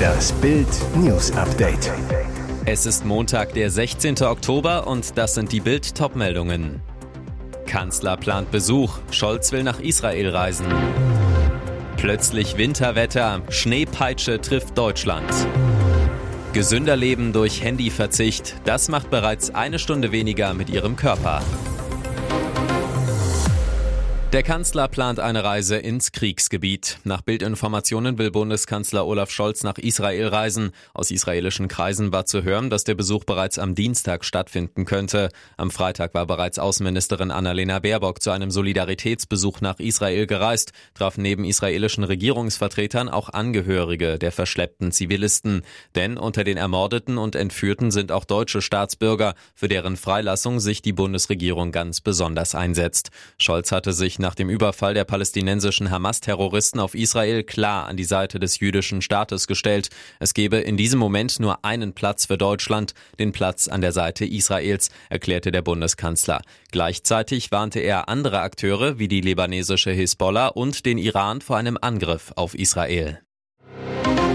Das Bild News Update. Es ist Montag, der 16. Oktober und das sind die Bild Topmeldungen. Kanzler plant Besuch, Scholz will nach Israel reisen. Plötzlich Winterwetter, Schneepeitsche trifft Deutschland. Gesünder leben durch Handyverzicht, das macht bereits eine Stunde weniger mit ihrem Körper. Der Kanzler plant eine Reise ins Kriegsgebiet. Nach Bildinformationen will Bundeskanzler Olaf Scholz nach Israel reisen. Aus israelischen Kreisen war zu hören, dass der Besuch bereits am Dienstag stattfinden könnte. Am Freitag war bereits Außenministerin Annalena Baerbock zu einem Solidaritätsbesuch nach Israel gereist, traf neben israelischen Regierungsvertretern auch Angehörige der verschleppten Zivilisten. Denn unter den Ermordeten und Entführten sind auch deutsche Staatsbürger, für deren Freilassung sich die Bundesregierung ganz besonders einsetzt. Scholz hatte sich nach dem Überfall der palästinensischen Hamas-Terroristen auf Israel klar an die Seite des jüdischen Staates gestellt. Es gebe in diesem Moment nur einen Platz für Deutschland, den Platz an der Seite Israels, erklärte der Bundeskanzler. Gleichzeitig warnte er andere Akteure wie die libanesische Hisbollah und den Iran vor einem Angriff auf Israel.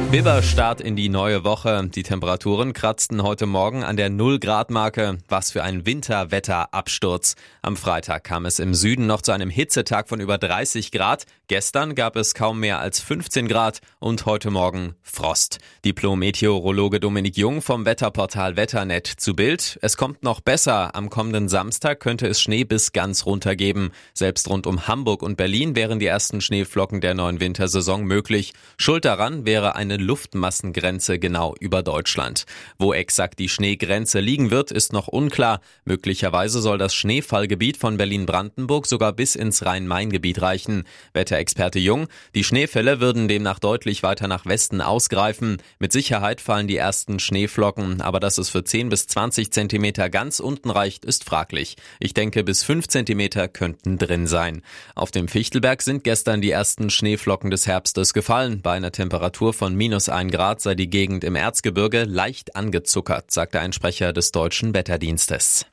Biberstart in die neue Woche. Die Temperaturen kratzten heute Morgen an der 0-Grad-Marke. Was für ein Winterwetterabsturz. Am Freitag kam es im Süden noch zu einem Hitzetag von über 30 Grad. Gestern gab es kaum mehr als 15 Grad und heute Morgen Frost. Diplom-Meteorologe Dominik Jung vom Wetterportal Wetternet zu Bild. Es kommt noch besser. Am kommenden Samstag könnte es Schnee bis ganz runter geben. Selbst rund um Hamburg und Berlin wären die ersten Schneeflocken der neuen Wintersaison möglich. Schuld daran wäre eine Luftmassengrenze genau über Deutschland. Wo exakt die Schneegrenze liegen wird, ist noch unklar. Möglicherweise soll das Schneefallgebiet von Berlin-Brandenburg sogar bis ins Rhein-Main-Gebiet reichen. Wetterexperte Jung, die Schneefälle würden demnach deutlich weiter nach Westen ausgreifen. Mit Sicherheit fallen die ersten Schneeflocken, aber dass es für 10 bis 20 Zentimeter ganz unten reicht, ist fraglich. Ich denke, bis 5 Zentimeter könnten drin sein. Auf dem Fichtelberg sind gestern die ersten Schneeflocken des Herbstes gefallen, bei einer Temperatur von minus ein Grad sei die Gegend im Erzgebirge leicht angezuckert, sagte ein Sprecher des deutschen Wetterdienstes.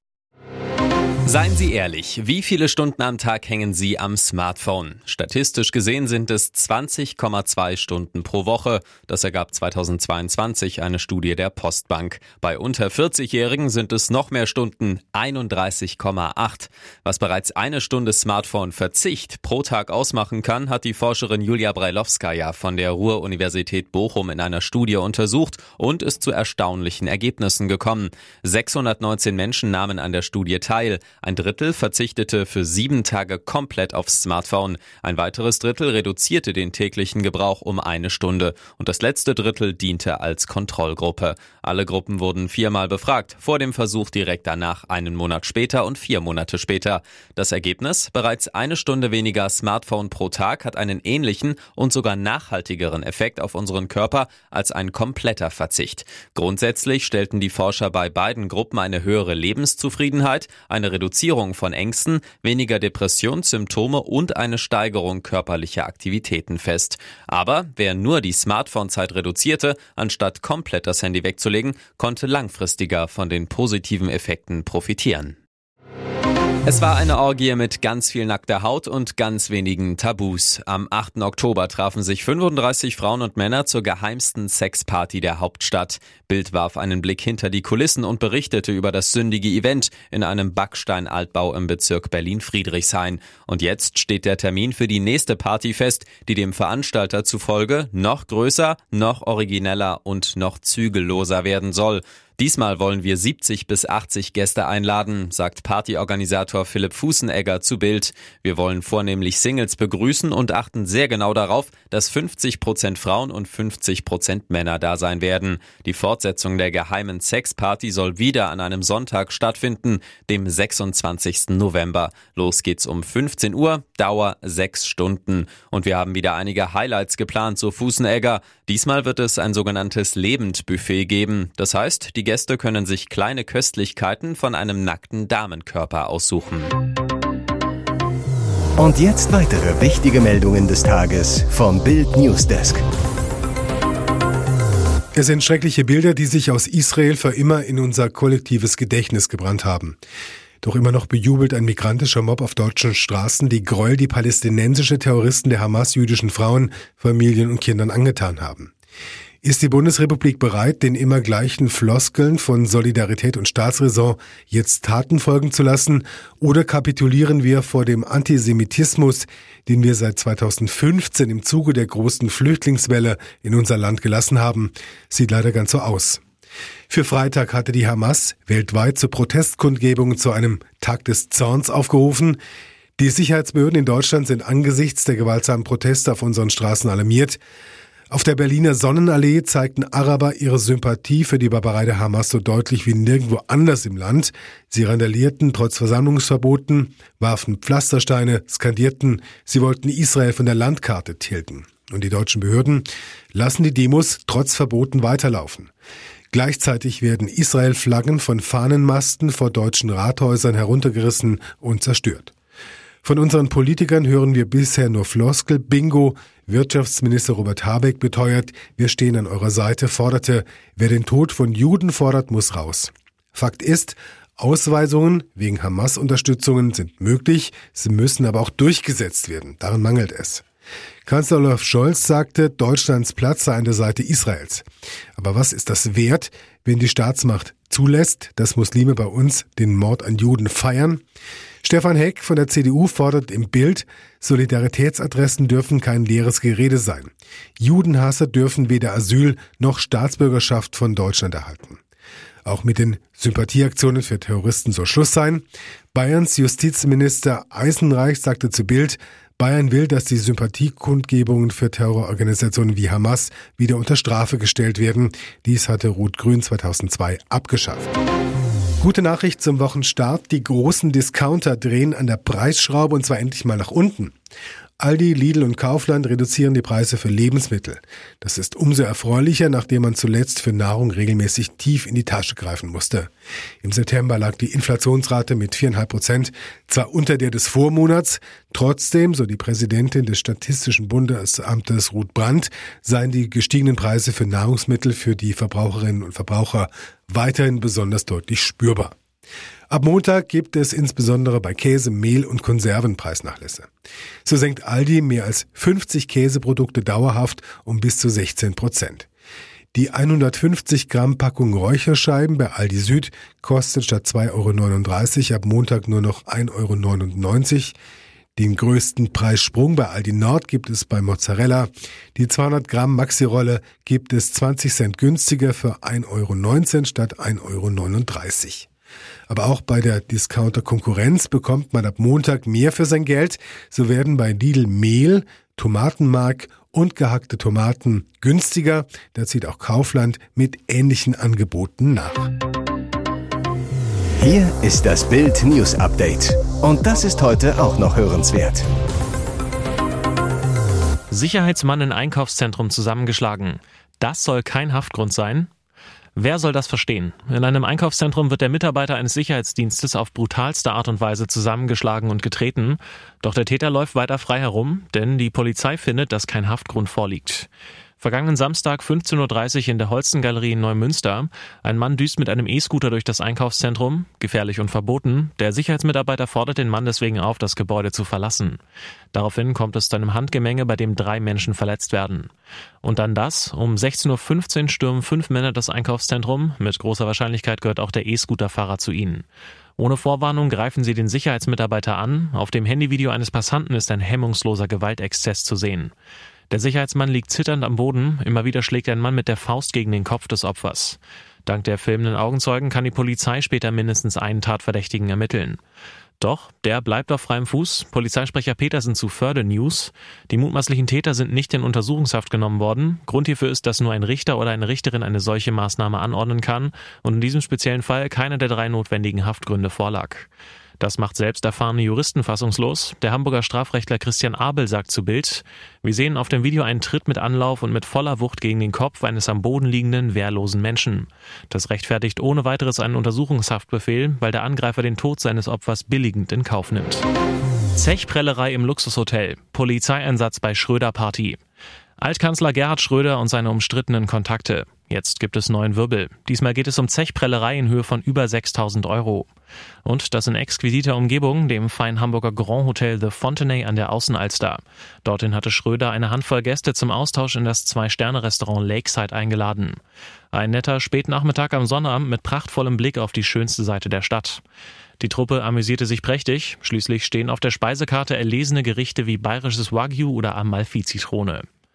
Seien Sie ehrlich, wie viele Stunden am Tag hängen Sie am Smartphone? Statistisch gesehen sind es 20,2 Stunden pro Woche. Das ergab 2022 eine Studie der Postbank. Bei unter 40-Jährigen sind es noch mehr Stunden, 31,8. Was bereits eine Stunde Smartphone-Verzicht pro Tag ausmachen kann, hat die Forscherin Julia Breilowskaja von der Ruhr-Universität Bochum in einer Studie untersucht und ist zu erstaunlichen Ergebnissen gekommen. 619 Menschen nahmen an der Studie teil. Ein Drittel verzichtete für sieben Tage komplett aufs Smartphone. Ein weiteres Drittel reduzierte den täglichen Gebrauch um eine Stunde. Und das letzte Drittel diente als Kontrollgruppe. Alle Gruppen wurden viermal befragt. Vor dem Versuch direkt danach, einen Monat später und vier Monate später. Das Ergebnis? Bereits eine Stunde weniger Smartphone pro Tag hat einen ähnlichen und sogar nachhaltigeren Effekt auf unseren Körper als ein kompletter Verzicht. Grundsätzlich stellten die Forscher bei beiden Gruppen eine höhere Lebenszufriedenheit, eine Reduzierung von Ängsten, weniger Depressionssymptome und eine Steigerung körperlicher Aktivitäten fest. Aber wer nur die Smartphone-Zeit reduzierte, anstatt komplett das Handy wegzulegen, konnte langfristiger von den positiven Effekten profitieren. Es war eine Orgie mit ganz viel nackter Haut und ganz wenigen Tabus. Am 8. Oktober trafen sich 35 Frauen und Männer zur geheimsten Sexparty der Hauptstadt. Bild warf einen Blick hinter die Kulissen und berichtete über das sündige Event in einem Backsteinaltbau im Bezirk Berlin-Friedrichshain. Und jetzt steht der Termin für die nächste Party fest, die dem Veranstalter zufolge noch größer, noch origineller und noch zügelloser werden soll. Diesmal wollen wir 70 bis 80 Gäste einladen, sagt Partyorganisator Philipp Fußenegger zu Bild. Wir wollen vornehmlich Singles begrüßen und achten sehr genau darauf, dass 50 Prozent Frauen und 50 Prozent Männer da sein werden. Die Fortsetzung der geheimen Sexparty soll wieder an einem Sonntag stattfinden, dem 26. November. Los geht's um 15 Uhr, Dauer sechs Stunden. Und wir haben wieder einige Highlights geplant, so Fußenegger. Diesmal wird es ein sogenanntes Lebendbuffet geben. Das heißt, die die Gäste können sich kleine Köstlichkeiten von einem nackten Damenkörper aussuchen. Und jetzt weitere wichtige Meldungen des Tages vom Bild Newsdesk. Es sind schreckliche Bilder, die sich aus Israel für immer in unser kollektives Gedächtnis gebrannt haben. Doch immer noch bejubelt ein migrantischer Mob auf deutschen Straßen die Gräuel, die palästinensische Terroristen der Hamas jüdischen Frauen, Familien und Kindern angetan haben. Ist die Bundesrepublik bereit, den immer gleichen Floskeln von Solidarität und Staatsräson jetzt Taten folgen zu lassen? Oder kapitulieren wir vor dem Antisemitismus, den wir seit 2015 im Zuge der großen Flüchtlingswelle in unser Land gelassen haben? Sieht leider ganz so aus. Für Freitag hatte die Hamas weltweit zu Protestkundgebungen zu einem Tag des Zorns aufgerufen. Die Sicherheitsbehörden in Deutschland sind angesichts der gewaltsamen Proteste auf unseren Straßen alarmiert. Auf der Berliner Sonnenallee zeigten Araber ihre Sympathie für die Barbarei der Hamas so deutlich wie nirgendwo anders im Land. Sie randalierten trotz Versammlungsverboten, warfen Pflastersteine, skandierten, sie wollten Israel von der Landkarte tilgen. Und die deutschen Behörden lassen die Demos trotz Verboten weiterlaufen. Gleichzeitig werden Israel-Flaggen von Fahnenmasten vor deutschen Rathäusern heruntergerissen und zerstört. Von unseren Politikern hören wir bisher nur Floskel, Bingo, Wirtschaftsminister Robert Habeck beteuert, wir stehen an eurer Seite, forderte, wer den Tod von Juden fordert, muss raus. Fakt ist, Ausweisungen wegen Hamas-Unterstützungen sind möglich, sie müssen aber auch durchgesetzt werden. Daran mangelt es. Kanzler Olaf Scholz sagte, Deutschlands Platz sei an der Seite Israels. Aber was ist das wert, wenn die Staatsmacht zulässt, dass Muslime bei uns den Mord an Juden feiern? Stefan Heck von der CDU fordert im Bild, Solidaritätsadressen dürfen kein leeres Gerede sein. Judenhasser dürfen weder Asyl noch Staatsbürgerschaft von Deutschland erhalten. Auch mit den Sympathieaktionen für Terroristen soll Schluss sein. Bayerns Justizminister Eisenreich sagte zu Bild, Bayern will, dass die Sympathiekundgebungen für Terrororganisationen wie Hamas wieder unter Strafe gestellt werden. Dies hatte Rot-Grün 2002 abgeschafft. Gute Nachricht zum Wochenstart. Die großen Discounter drehen an der Preisschraube und zwar endlich mal nach unten. Aldi, Lidl und Kaufland reduzieren die Preise für Lebensmittel. Das ist umso erfreulicher, nachdem man zuletzt für Nahrung regelmäßig tief in die Tasche greifen musste. Im September lag die Inflationsrate mit viereinhalb Prozent zwar unter der des Vormonats, trotzdem, so die Präsidentin des Statistischen Bundesamtes Ruth Brandt, seien die gestiegenen Preise für Nahrungsmittel für die Verbraucherinnen und Verbraucher weiterhin besonders deutlich spürbar. Ab Montag gibt es insbesondere bei Käse, Mehl und Konserven Preisnachlässe. So senkt Aldi mehr als 50 Käseprodukte dauerhaft um bis zu 16 Prozent. Die 150 Gramm Packung Räucherscheiben bei Aldi Süd kostet statt 2,39 Euro ab Montag nur noch 1,99 Euro. Den größten Preissprung bei Aldi Nord gibt es bei Mozzarella. Die 200 Gramm Maxi-Rolle gibt es 20 Cent günstiger für 1,19 Euro statt 1,39 Euro. Aber auch bei der Discounter-Konkurrenz bekommt man ab Montag mehr für sein Geld. So werden bei Lidl Mehl, Tomatenmark und gehackte Tomaten günstiger. Da zieht auch Kaufland mit ähnlichen Angeboten nach. Hier ist das Bild News Update. Und das ist heute auch noch hörenswert. Sicherheitsmann in Einkaufszentrum zusammengeschlagen. Das soll kein Haftgrund sein. Wer soll das verstehen? In einem Einkaufszentrum wird der Mitarbeiter eines Sicherheitsdienstes auf brutalste Art und Weise zusammengeschlagen und getreten. Doch der Täter läuft weiter frei herum, denn die Polizei findet, dass kein Haftgrund vorliegt. Vergangenen Samstag 15.30 Uhr in der Holstengalerie in Neumünster. Ein Mann düst mit einem E-Scooter durch das Einkaufszentrum. Gefährlich und verboten. Der Sicherheitsmitarbeiter fordert den Mann deswegen auf, das Gebäude zu verlassen. Daraufhin kommt es zu einem Handgemenge, bei dem drei Menschen verletzt werden. Und dann das. Um 16.15 Uhr stürmen fünf Männer das Einkaufszentrum. Mit großer Wahrscheinlichkeit gehört auch der E-Scooter-Fahrer zu ihnen. Ohne Vorwarnung greifen sie den Sicherheitsmitarbeiter an. Auf dem Handyvideo eines Passanten ist ein hemmungsloser Gewaltexzess zu sehen. Der Sicherheitsmann liegt zitternd am Boden. Immer wieder schlägt ein Mann mit der Faust gegen den Kopf des Opfers. Dank der filmenden Augenzeugen kann die Polizei später mindestens einen Tatverdächtigen ermitteln. Doch, der bleibt auf freiem Fuß. Polizeisprecher Petersen zu Förde News. Die mutmaßlichen Täter sind nicht in Untersuchungshaft genommen worden. Grund hierfür ist, dass nur ein Richter oder eine Richterin eine solche Maßnahme anordnen kann und in diesem speziellen Fall keiner der drei notwendigen Haftgründe vorlag. Das macht selbst erfahrene Juristen fassungslos. Der Hamburger Strafrechtler Christian Abel sagt zu Bild, wir sehen auf dem Video einen Tritt mit Anlauf und mit voller Wucht gegen den Kopf eines am Boden liegenden, wehrlosen Menschen. Das rechtfertigt ohne weiteres einen Untersuchungshaftbefehl, weil der Angreifer den Tod seines Opfers billigend in Kauf nimmt. Zechprellerei im Luxushotel. Polizeieinsatz bei Schröder Party. Altkanzler Gerhard Schröder und seine umstrittenen Kontakte. Jetzt gibt es neuen Wirbel. Diesmal geht es um Zechprellerei in Höhe von über 6000 Euro. Und das in exquisiter Umgebung, dem feinen Hamburger Grand Hotel The Fontenay an der Außenalster. Dorthin hatte Schröder eine Handvoll Gäste zum Austausch in das Zwei-Sterne-Restaurant Lakeside eingeladen. Ein netter Spätnachmittag am Sonnabend mit prachtvollem Blick auf die schönste Seite der Stadt. Die Truppe amüsierte sich prächtig. Schließlich stehen auf der Speisekarte erlesene Gerichte wie bayerisches Wagyu oder Amalfi-Zitrone.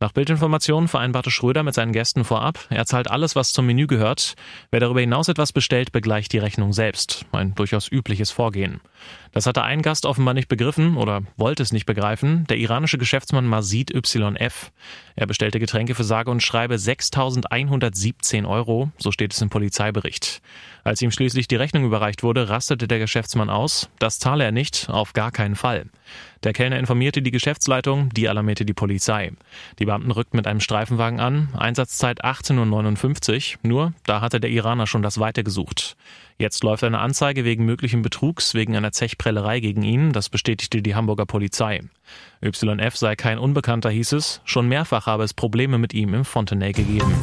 Nach Bildinformationen vereinbarte Schröder mit seinen Gästen vorab, er zahlt alles, was zum Menü gehört. Wer darüber hinaus etwas bestellt, begleicht die Rechnung selbst. Ein durchaus übliches Vorgehen. Das hatte ein Gast offenbar nicht begriffen oder wollte es nicht begreifen, der iranische Geschäftsmann Mazid YF. Er bestellte Getränke für sage und schreibe 6.117 Euro, so steht es im Polizeibericht. Als ihm schließlich die Rechnung überreicht wurde, rastete der Geschäftsmann aus. Das zahle er nicht, auf gar keinen Fall. Der Kellner informierte die Geschäftsleitung, die alarmierte die Polizei. Die Beamten rückten mit einem Streifenwagen an, Einsatzzeit 18.59 Uhr, nur da hatte der Iraner schon das Weite gesucht. Jetzt läuft eine Anzeige wegen möglichen Betrugs wegen einer Zechprellerei gegen ihn, das bestätigte die Hamburger Polizei. YF sei kein Unbekannter, hieß es, schon mehrfach habe es Probleme mit ihm im Fontenay gegeben.